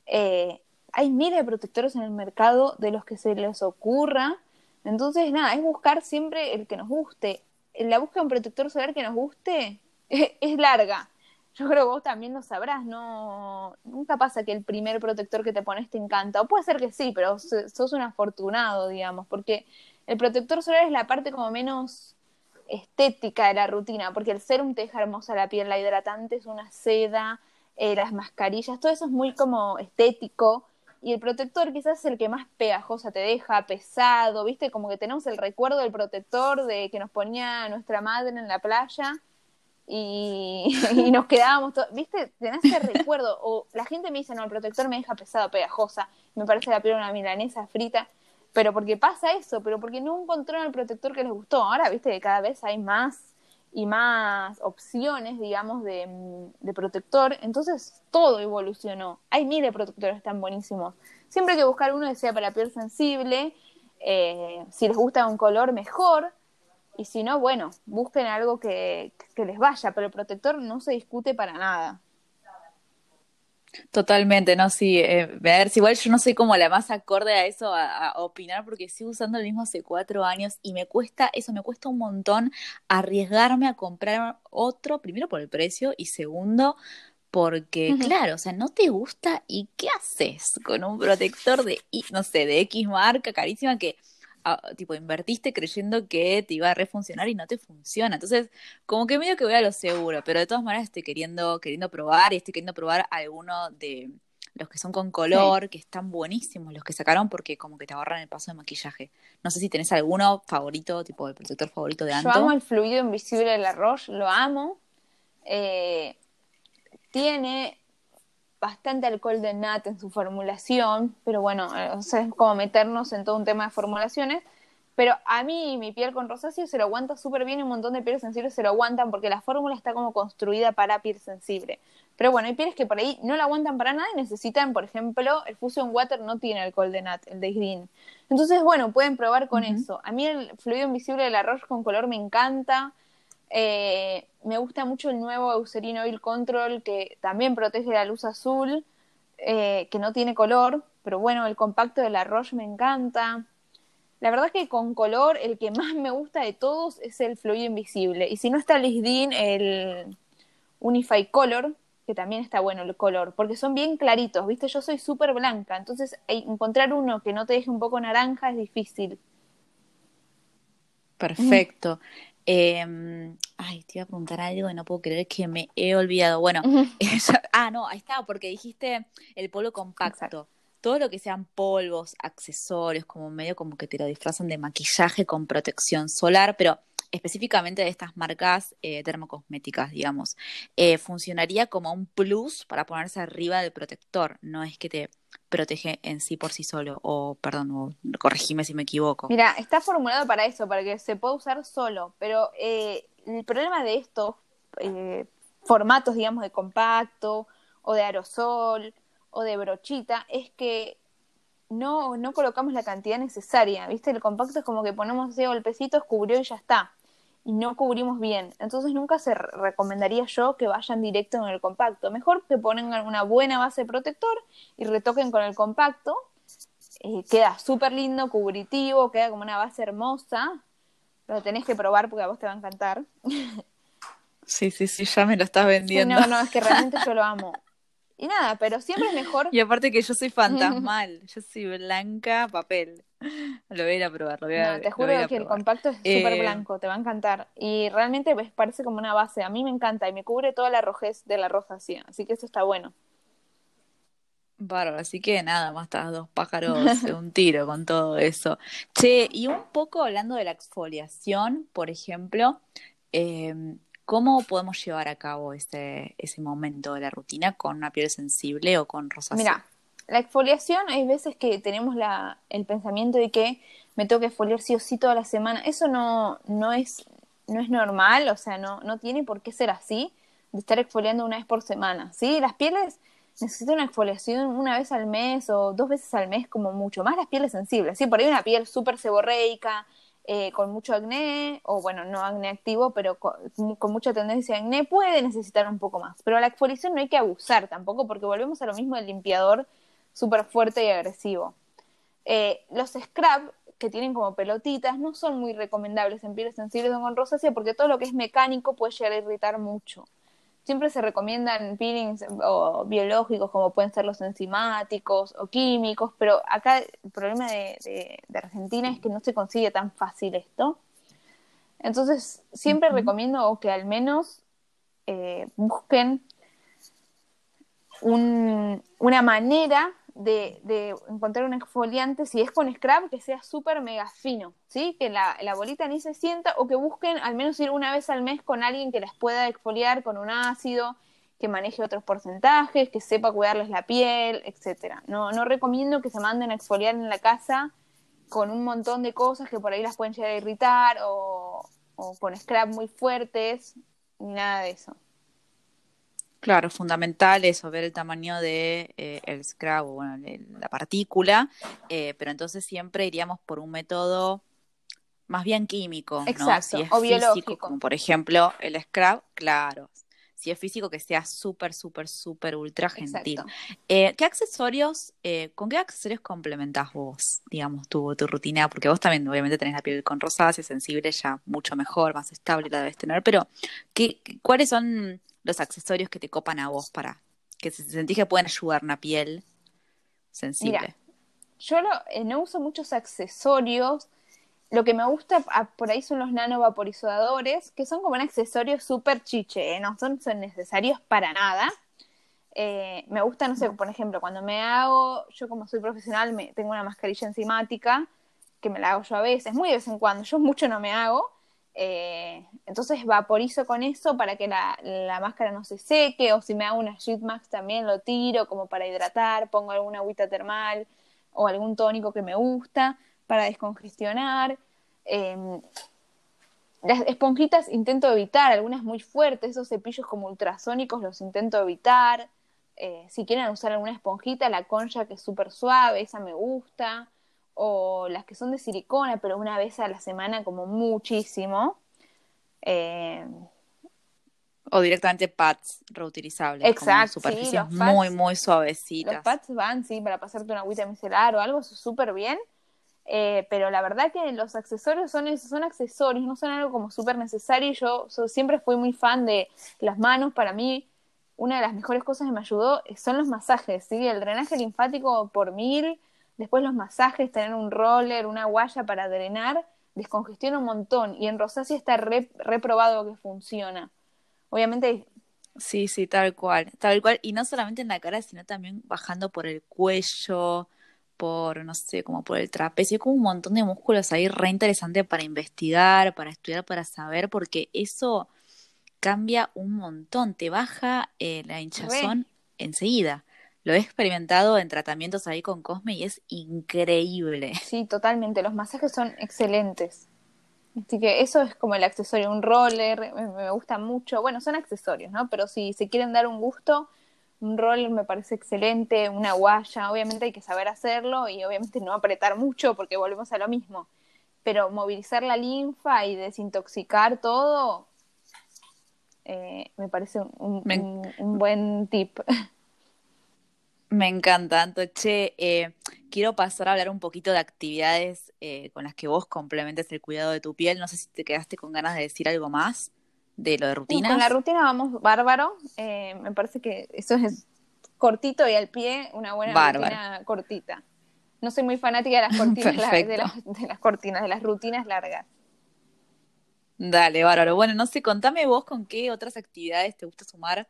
Eh, hay miles de protectores en el mercado de los que se les ocurra. Entonces, nada, es buscar siempre el que nos guste. La búsqueda de un protector solar que nos guste es larga yo creo que vos también lo sabrás, no nunca pasa que el primer protector que te pones te encanta, o puede ser que sí, pero sos un afortunado, digamos, porque el protector solar es la parte como menos estética de la rutina, porque el serum te deja hermosa la piel, la hidratante es una seda, eh, las mascarillas, todo eso es muy como estético, y el protector quizás es el que más pegajosa te deja, pesado, viste, como que tenemos el recuerdo del protector de que nos ponía nuestra madre en la playa, y, nos quedábamos, todos, ¿viste? Tenés ese recuerdo. O la gente me dice, no, el protector me deja pesado, pegajosa, me parece la piel una milanesa frita. Pero porque pasa eso, pero porque no encontraron el protector que les gustó. Ahora, viste que cada vez hay más y más opciones, digamos, de, de protector. Entonces, todo evolucionó. Hay miles de protectores tan buenísimos. Siempre hay que buscar uno que sea para piel sensible. Eh, si les gusta un color, mejor y si no, bueno, busquen algo que, les vaya, pero el protector no se discute para nada. Totalmente, no, sí. Eh, a ver, igual yo no soy como la más acorde a eso, a, opinar, porque sigo usando el mismo hace cuatro años y me cuesta, eso me cuesta un montón arriesgarme a comprar otro, primero por el precio y segundo porque, claro, o sea, no te gusta y ¿qué haces con un protector de, no sé, de X marca carísima que Tipo, invertiste creyendo que te iba a refuncionar y no te funciona. Entonces, como que medio que voy a lo seguro, pero de todas maneras estoy queriendo, queriendo probar y estoy queriendo probar alguno de los que son con color, que están buenísimos los que sacaron porque como que te ahorran el paso de maquillaje. No sé si tenés alguno favorito, tipo el protector favorito de Anto. Yo amo el fluido invisible de la Roche, lo amo. Eh, tiene bastante alcohol de nat en su formulación, pero bueno, eh, o sea, es como meternos en todo un tema de formulaciones. Pero a mí mi piel con rosáceo se lo aguanta súper bien y un montón de pieles sensibles se lo aguantan porque la fórmula está como construida para piel sensible. Pero bueno, hay pieles que por ahí no la aguantan para nada y necesitan, por ejemplo, el Fusion Water no tiene alcohol de nat, el de Green. Entonces, bueno, pueden probar con eso. A mí el fluido invisible del arroz con color me encanta. Eh, me gusta mucho el nuevo Eucerin Oil Control que también protege la luz azul, eh, que no tiene color, pero bueno, el compacto de la Roche me encanta. La verdad que con color el que más me gusta de todos es el fluido invisible. Y si no está Lisdin, el Unify Color, que también está bueno el color, porque son bien claritos, ¿viste? Yo soy súper blanca, entonces encontrar uno que no te deje un poco naranja es difícil. Perfecto. Eh, ay, te iba a preguntar algo y no puedo creer que me he olvidado. Bueno, ah, no, ahí está, porque dijiste el polvo compacto. Todo lo que sean polvos, accesorios, como medio como que te lo disfrazan de maquillaje con protección solar, pero específicamente de estas marcas eh, termocosméticas, digamos, eh, funcionaría como un plus para ponerse arriba del protector. No es que te protege en sí por sí solo. O, perdón, corregime si me equivoco. Mira, está formulado para eso, para que se pueda usar solo. Pero eh, el problema de estos eh, formatos, digamos, de compacto o de aerosol o de brochita es que no, no colocamos la cantidad necesaria. ¿Viste? El compacto es como que ponemos ese golpecitos, cubrió y ya está y no cubrimos bien. Entonces nunca se recomendaría yo que vayan directo en el compacto. Mejor que pongan una buena base protector y retoquen con el compacto. Eh, queda súper lindo, cubritivo, queda como una base hermosa. Lo tenés que probar porque a vos te va a encantar. Sí, sí, sí, ya me lo estás vendiendo. no, no, es que realmente yo lo amo. Y nada, pero siempre es mejor. Y aparte que yo soy fantasmal, yo soy blanca, papel. Lo voy a ir a probar, lo voy a, no, te juro que el compacto es súper eh, blanco, te va a encantar. Y realmente pues, parece como una base. A mí me encanta y me cubre toda la rojez de la rosación. Así que eso está bueno. Bárbaro, así que nada, más estás dos pájaros de un tiro con todo eso. Che, y un poco hablando de la exfoliación, por ejemplo, eh, ¿Cómo podemos llevar a cabo ese, ese momento de la rutina con una piel sensible o con rosácea? Mira, la exfoliación hay veces que tenemos la, el pensamiento de que me tengo que exfoliar sí o sí toda la semana. Eso no, no, es, no es normal, o sea, no, no tiene por qué ser así, de estar exfoliando una vez por semana. ¿sí? Las pieles necesitan una exfoliación una vez al mes o dos veces al mes como mucho, más las pieles sensibles. ¿sí? Por ahí una piel súper seborreica, eh, con mucho acné, o bueno, no acné activo, pero con, mucha tendencia a acné, puede necesitar un poco más. Pero la exfoliación no hay que abusar tampoco, porque volvemos a lo mismo del limpiador súper fuerte y agresivo. Eh, los scrub, que tienen como pelotitas, no son muy recomendables en pieles sensibles o con rosácea, porque todo lo que es mecánico puede llegar a irritar mucho. Siempre se recomiendan peelings o biológicos como pueden ser los enzimáticos o químicos, pero acá el problema de, Argentina es que no se consigue tan fácil esto. Entonces, siempre recomiendo que al menos eh, busquen una manera de, encontrar un exfoliante, si es con scrub, que sea súper mega fino, ¿sí? Que la, bolita ni se sienta o que busquen al menos ir una vez al mes con alguien que les pueda exfoliar con un ácido, que maneje otros porcentajes, que sepa cuidarles la piel, etcétera. No, no recomiendo que se manden a exfoliar en la casa con un montón de cosas que por ahí las pueden llegar a irritar o, o con scrub muy fuertes, ni nada de eso. Claro, fundamental eso, ver el tamaño de eh, el scrub, bueno, la partícula, eh, pero entonces siempre iríamos por un método más bien químico, Exacto, ¿no? o biológico. como por ejemplo el scrub, claro. si es físico, que sea súper, súper, súper ultra gentil. Eh, ¿Qué accesorios, eh, con qué accesorios complementás vos, digamos, tu, tu rutina? Porque vos también, obviamente, tenés la piel con rosácea, sensible, ya mucho mejor, más estable la debes tener, pero ¿qué, ¿cuáles son los accesorios que te copan a vos para que se sentís que pueden ayudar una piel sensible? yo eh, no uso muchos accesorios lo que me gusta por ahí son los nanovaporizadores, que son como un accesorio súper chiche, ¿eh? no son, son, necesarios para nada. Eh, me gusta, no sé, por ejemplo, cuando me hago, yo como soy profesional, me, tengo una mascarilla enzimática, que me la hago yo a veces, muy de vez en cuando, yo mucho no me hago. Eh, entonces vaporizo con eso para que la, la, máscara no se seque, o si me hago una sheet mask también lo tiro como para hidratar, pongo alguna agüita termal o algún tónico que me gusta para descongestionar. Em, las esponjitas intento evitar, algunas muy fuertes, esos cepillos como ultrasónicos los intento evitar. Eh, si quieren usar alguna esponjita, la concha que es súper suave, esa me gusta. O las que son de silicona, pero una vez a la semana como muchísimo. Eh, o directamente pads reutilizables. Exacto. superficies muy, muy suavecitas. Los pads van, sí, para pasarte una agüita micelar o algo, súper bien. Eh, pero la verdad que los accesorios son, son accesorios, no son algo como súper necesario. Yo, siempre fui muy fan de las manos. Para mí, una de las mejores cosas que me ayudó son los masajes, ¿sí? El drenaje linfático por mil, después los masajes, tener un roller, una guaya para drenar, descongestiona un montón. Y en rosácea está reprobado que funciona. Obviamente Sí, sí, tal cual, tal cual. Y no solamente en la cara, sino también bajando por el cuello, por, no sé, como por el trapecio, como un montón de músculos ahí re interesante para investigar, para estudiar, para saber, porque eso cambia un montón, te baja eh, la hinchazón enseguida. Lo he experimentado en tratamientos ahí con Cosme y es increíble. Sí, totalmente, los masajes son excelentes. Así que eso es como el accesorio, un roller, me, gusta mucho. Bueno, son accesorios, ¿no? Pero si se quieren dar un gusto, un roller me parece excelente, una guaya, obviamente hay que saber hacerlo y obviamente no apretar mucho porque volvemos a lo mismo, pero movilizar la linfa y desintoxicar todo eh, me parece un, buen tip. Me encanta, Antoche. Eh, quiero pasar a hablar un poquito de actividades eh, con las que vos complementes el cuidado de tu piel. No sé si te quedaste con ganas de decir algo más de lo de rutina. Con la rutina vamos bárbaro. Eh, me parece que eso es cortito y al pie, una buena rutina cortita. No soy muy fanática de las cortinas, de, las, cortinas, de las rutinas largas. Dale, bárbaro. Bueno, no sé, contame vos con qué otras actividades te gusta sumar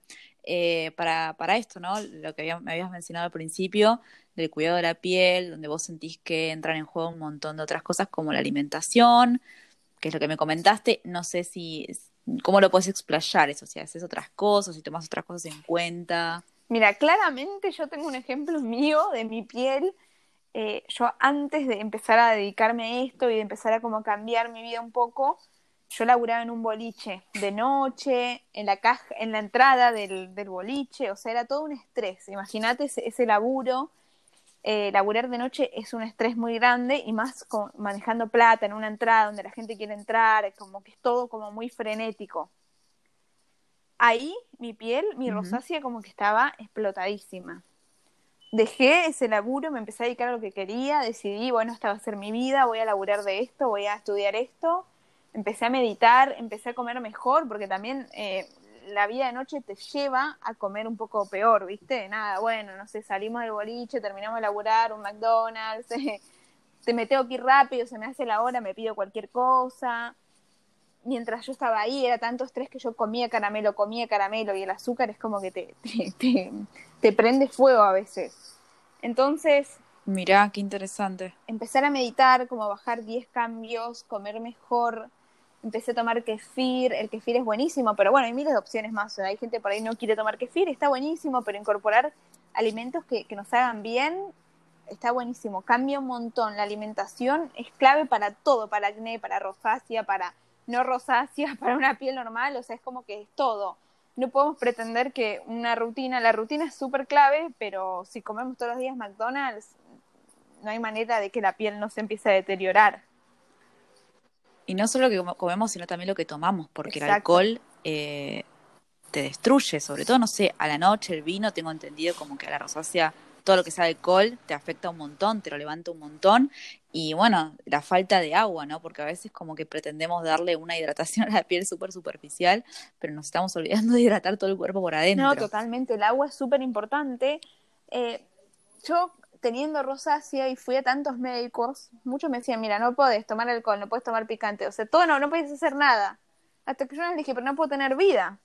eh, para, para esto, ¿no? Lo que me habías mencionado al principio, del cuidado de la piel, donde vos sentís que entran en juego un montón de otras cosas como la alimentación, que es lo que me comentaste. No sé si, ¿Cómo lo puedes explayar eso? Si haces otras cosas, si tomas otras cosas en cuenta. Mira, claramente yo tengo un ejemplo mío de mi piel. Eh, yo antes de empezar a dedicarme a esto y de empezar a como cambiar mi vida un poco, yo laburaba en un boliche de noche, en la caja, en la entrada del, del boliche, o sea, era todo un estrés. Imagínate ese, ese laburo eh, laburar de noche es un estrés muy grande y más manejando plata en una entrada donde la gente quiere entrar, como que es todo como muy frenético. Ahí mi piel, mi rosácea como que estaba explotadísima. Dejé ese laburo, me empecé a dedicar a lo que quería, decidí, bueno, esta va a ser mi vida, voy a laburar de esto, voy a estudiar esto. Empecé a meditar, empecé a comer mejor, porque también eh, la vida de noche te lleva a comer un poco peor, ¿viste? Nada, bueno, no sé, salimos del boliche, terminamos de laburar, un McDonald's, te me tengo que ir rápido, se me hace la hora, me pido cualquier cosa. Mientras yo estaba ahí, era tanto estrés que yo comía caramelo, comía caramelo, y el azúcar es como que te, te, te, prende fuego a veces. Entonces, Mirá, qué interesante. Empezar a meditar, como bajar 10 cambios, comer mejor, empecé a tomar kefir, el kefir es buenísimo, pero bueno, hay miles de opciones más, hay gente por ahí no quiere tomar kefir, está buenísimo, pero incorporar alimentos que, que nos hagan bien está buenísimo, cambia un montón, la alimentación es clave para todo, para acné, para rosácea, para no rosácea, para una piel normal, o sea, es como que es todo. No podemos pretender que una rutina, la rutina es súper clave, pero si comemos todos los días McDonald's, no hay manera de que la piel no se empiece a deteriorar. Y no solo lo que comemos, sino también lo que tomamos, porque el alcohol eh, te destruye, sobre todo, no sé, a la noche el vino, tengo entendido como que a la rosácea todo lo que sea alcohol te afecta un montón, te lo levanta un montón. Y bueno, la falta de agua, ¿no? Porque a veces como que pretendemos darle una hidratación a la piel súper superficial, pero nos estamos olvidando de hidratar todo el cuerpo por adentro. No, totalmente. El agua es súper importante. Eh, yo teniendo rosácea y fui a tantos médicos, muchos me decían, mira, no puedes tomar alcohol, no puedes tomar picante, o sea, todo no, no puedes hacer nada. Hasta que yo les dije, pero no puedo tener vida.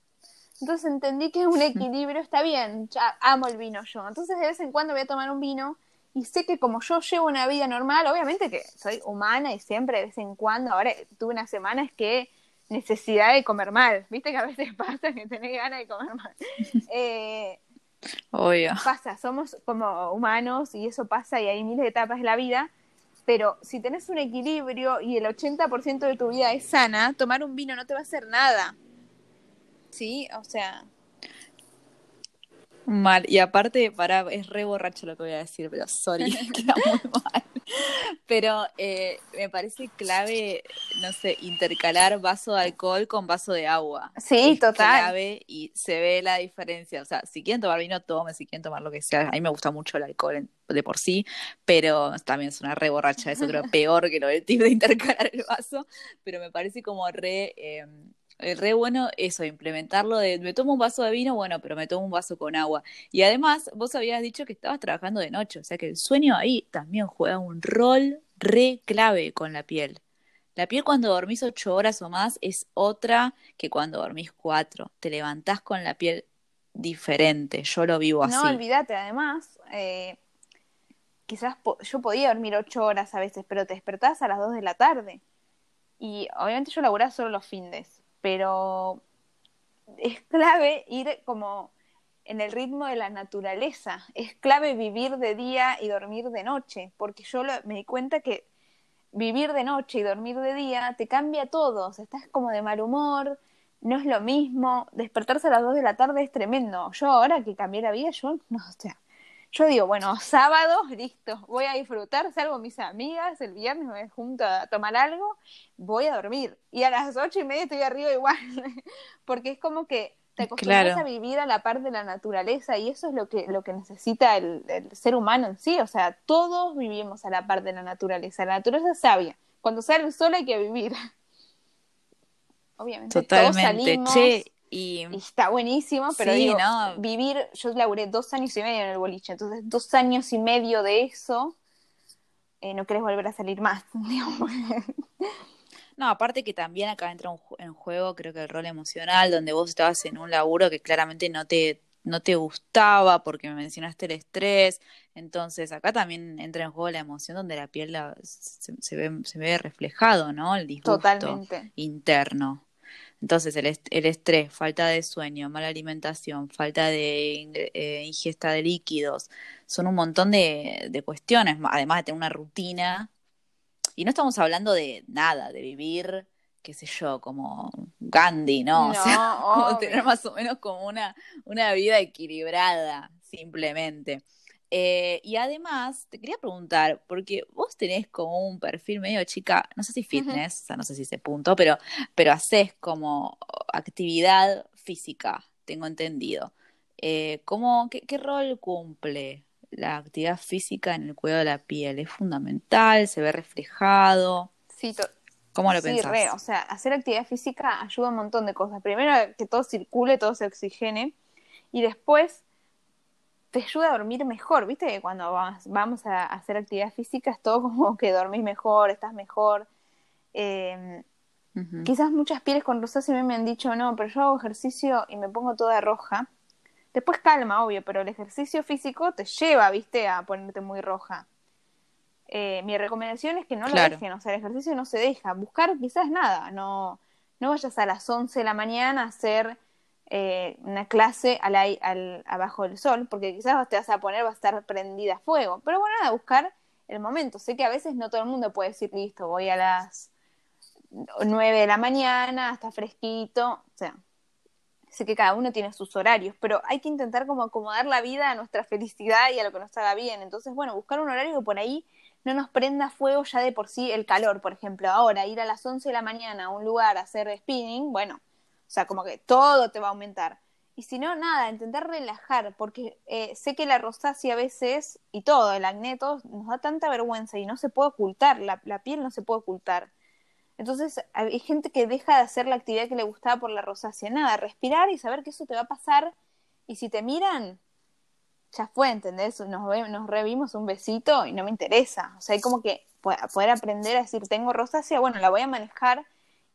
Entonces entendí que un equilibrio está bien, ya amo el vino yo. Entonces de vez en cuando voy a tomar un vino y sé que como yo llevo una vida normal, obviamente que soy humana y siempre de vez en cuando, ahora tuve unas semanas que necesidad de comer mal, viste que a veces pasa que tenés ganas de comer mal. Eh, Obvio. Pasa, somos como humanos y eso pasa y hay miles de etapas de la vida, pero si tenés un equilibrio y el 80% de tu vida es sana, tomar un vino no te va a hacer nada. ¿Sí? O sea, Mal. Y aparte, para, es re borracho lo que voy a decir, pero sorry, queda muy mal. Pero eh, me parece clave, no sé, intercalar vaso de alcohol con vaso de agua. Sí, es total. clave y se ve la diferencia. O sea, si quieren tomar vino, tomen, si quieren tomar lo que sea. A mí me gusta mucho el alcohol de por sí, pero también es una re borracha, eso creo peor que lo del tip de intercalar el vaso, pero me parece como re... Eh, es re bueno eso, implementarlo de, me tomo un vaso de vino, bueno, pero me tomo un vaso con agua. Y además, vos habías dicho que estabas trabajando de noche, o sea que el sueño ahí también juega un rol re clave con la piel. La piel cuando dormís ocho horas o más es otra que cuando dormís cuatro. Te levantás con la piel diferente, yo lo vivo así. No, olvídate, además, eh, quizás yo podía dormir ocho horas a veces, pero te despertás a las dos de la tarde. Y obviamente yo laburaba solo los fines pero es clave ir como en el ritmo de la naturaleza. Es clave vivir de día y dormir de noche, porque yo me di cuenta que vivir de noche y dormir de día te cambia todo. O sea, estás como de mal humor, no es lo mismo. Despertarse a las 2 de la tarde es tremendo. Yo ahora que cambié la vida, yo no, o yo digo, bueno, sábado, listo, voy a disfrutar, salgo con mis amigas, el viernes me junto a tomar algo, voy a dormir. Y a las ocho y media estoy arriba igual, porque es como que te acostumbras a vivir a la par de la naturaleza y eso es lo que, lo que necesita el, ser humano en sí. O sea, todos vivimos a la par de la naturaleza. La naturaleza es sabia. Cuando sale el sol hay que vivir. Obviamente, todos salimos, y, está buenísimo, pero digo, vivir, yo laburé dos años y medio en el boliche, entonces dos años y medio de eso, eh, no querés volver a salir más. no, aparte que también acá entra en juego, creo que el rol emocional, donde vos estabas en un laburo que claramente no te, no te gustaba porque me mencionaste el estrés, entonces acá también entra en juego la emoción donde la piel se, ve, se ve reflejado, ¿no? El disgusto Totalmente. interno. Entonces, el, el, estrés, falta de sueño, mala alimentación, falta de eh, ingesta de líquidos, son un montón de, de, cuestiones, además de tener una rutina. Y no estamos hablando de nada, de vivir, qué sé yo, como Gandhi, ¿no? o sea, tener más o menos como una, una vida equilibrada, simplemente. Eh, y además, te quería preguntar, porque vos tenés como un perfil medio chica, no sé si fitness, o sea, no sé si ese punto, pero, pero haces como actividad física, tengo entendido. Eh, ¿cómo, qué, rol cumple la actividad física en el cuidado de la piel? ¿Es fundamental? ¿Se ve reflejado? Sí, ¿Cómo lo sí, Re, o sea, hacer actividad física ayuda a un montón de cosas. Primero, que todo circule, todo se oxigene. Y después, te ayuda a dormir mejor, ¿viste? Que cuando vamos, a hacer actividad física es todo como que dormís mejor, estás mejor. Em, quizás muchas pieles con rosácea me han dicho, no, pero yo hago ejercicio y me pongo toda roja. Después calma, obvio, pero el ejercicio físico te lleva, ¿viste? A ponerte muy roja. Eh, mi recomendación es que no lo dejen, o sea, el ejercicio no se deja. Buscar quizás nada, no, no vayas a las 11 de la mañana a hacer eh, una clase al, al, abajo del sol, porque quizás te vas a poner, va a estar prendida a fuego. Pero bueno, a buscar el momento. Sé que a veces no todo el mundo puede decir, listo, voy a las 9 de la mañana, está fresquito, o sea, sé que cada uno tiene sus horarios, pero hay que intentar como acomodar la vida a nuestra felicidad y a lo que nos haga bien. Entonces, bueno, buscar un horario que por ahí no nos prenda fuego ya de por sí el calor, por ejemplo, ahora ir a las 11 de la mañana a un lugar a hacer spinning, bueno, o sea, como que todo te va a aumentar. y si no, nada, intentar relajar, porque eh, sé que la rosácea a veces, y todo, el acné, todo, nos da tanta vergüenza y no se puede ocultar, la, la piel no se puede ocultar. Entonces hay gente que deja de hacer la actividad que le gustaba por la rosácea. Nada, respirar y saber que eso te va a pasar. Y si te miran, ya fue, ¿entendés? Nos, nos revimos un besito y no me interesa. O sea, hay como que poder aprender a decir, tengo rosácea, bueno, la voy a manejar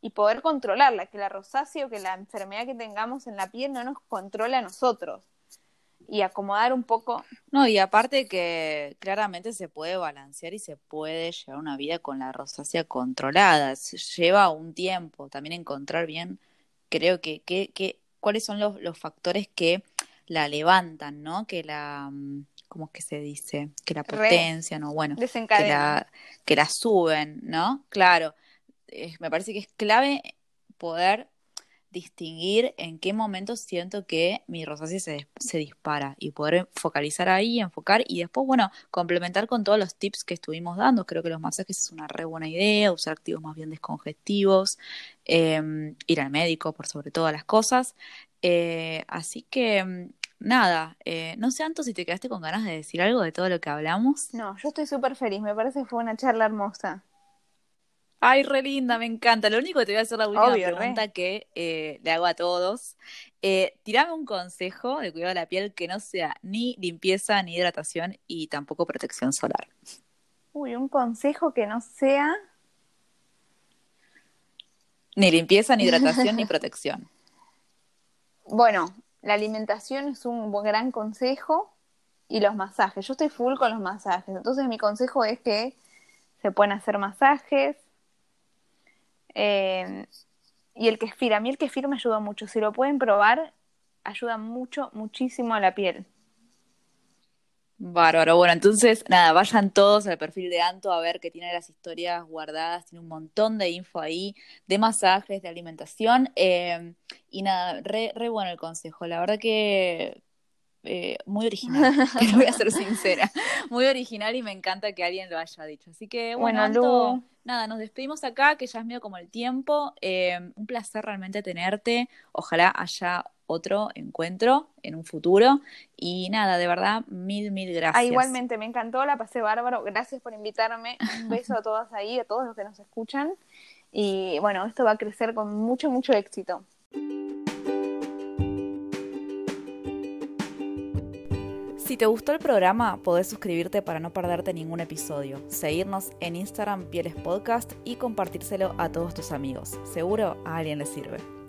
y poder controlarla, que la rosácea o que la enfermedad que tengamos en la piel no nos controle a nosotros y acomodar un poco. No, y aparte que claramente se puede balancear y se puede llevar una vida con la rosácea controlada. Lleva un tiempo también encontrar bien, creo que, que, que cuáles son los, los factores que la levantan, ¿no? Que la, mm, ¿cómo es que se dice? Que la potencian o bueno, que la, que la suben, ¿no? Claro, me parece que es clave poder distinguir en qué momento siento que mi rosácea se, se, dispara y poder focalizar ahí, enfocar y después, bueno, complementar con todos los tips que estuvimos dando. Creo que los masajes es una re buena idea, usar activos más bien descongestivos, em, ir al médico por sobre todas las cosas. Eh, así que nada, eh, no sé, Anto, si te quedaste con ganas de decir algo de todo lo que hablamos. No, yo estoy súper feliz, me parece que fue una charla hermosa. Ay, re linda, me encanta. Lo único que te voy a hacer la última pregunta que eh, le hago a todos. Eh, tirame un consejo de cuidado de la piel que no sea ni limpieza, ni hidratación y tampoco protección solar. Uy, un consejo que no sea. Ni limpieza, ni hidratación, ni protección. Bueno, la alimentación es un gran consejo y los masajes. Yo estoy full con los masajes. Entonces mi consejo es que se pueden hacer masajes, eh, y el kefir, a mí el kefir me ayuda mucho. Si lo pueden probar, ayuda mucho, muchísimo a la piel. Bárbaro. Bueno, entonces, nada, vayan todos al perfil de Anto a ver que tiene las historias guardadas, tiene un montón de info ahí, de masajes, de alimentación. Eh, y nada, re, re bueno el consejo. La verdad que eh, muy original, te voy a ser sincera. Muy original y me encanta que alguien lo haya dicho. Así que, bueno, bueno nada, nos despedimos acá, que ya es medio como el tiempo. Eh, un placer realmente tenerte. Ojalá haya otro encuentro en un futuro. Y nada, de verdad, mil, mil gracias. Ah, igualmente, me encantó, la pasé bárbaro. Gracias por invitarme. Un beso a todas ahí, a todos los que nos escuchan. Y bueno, esto va a crecer con mucho, mucho éxito. Si te gustó el programa, podés suscribirte para no perderte ningún episodio, seguirnos en Instagram Pieles Podcast y compartírselo a todos tus amigos. Seguro a alguien le sirve.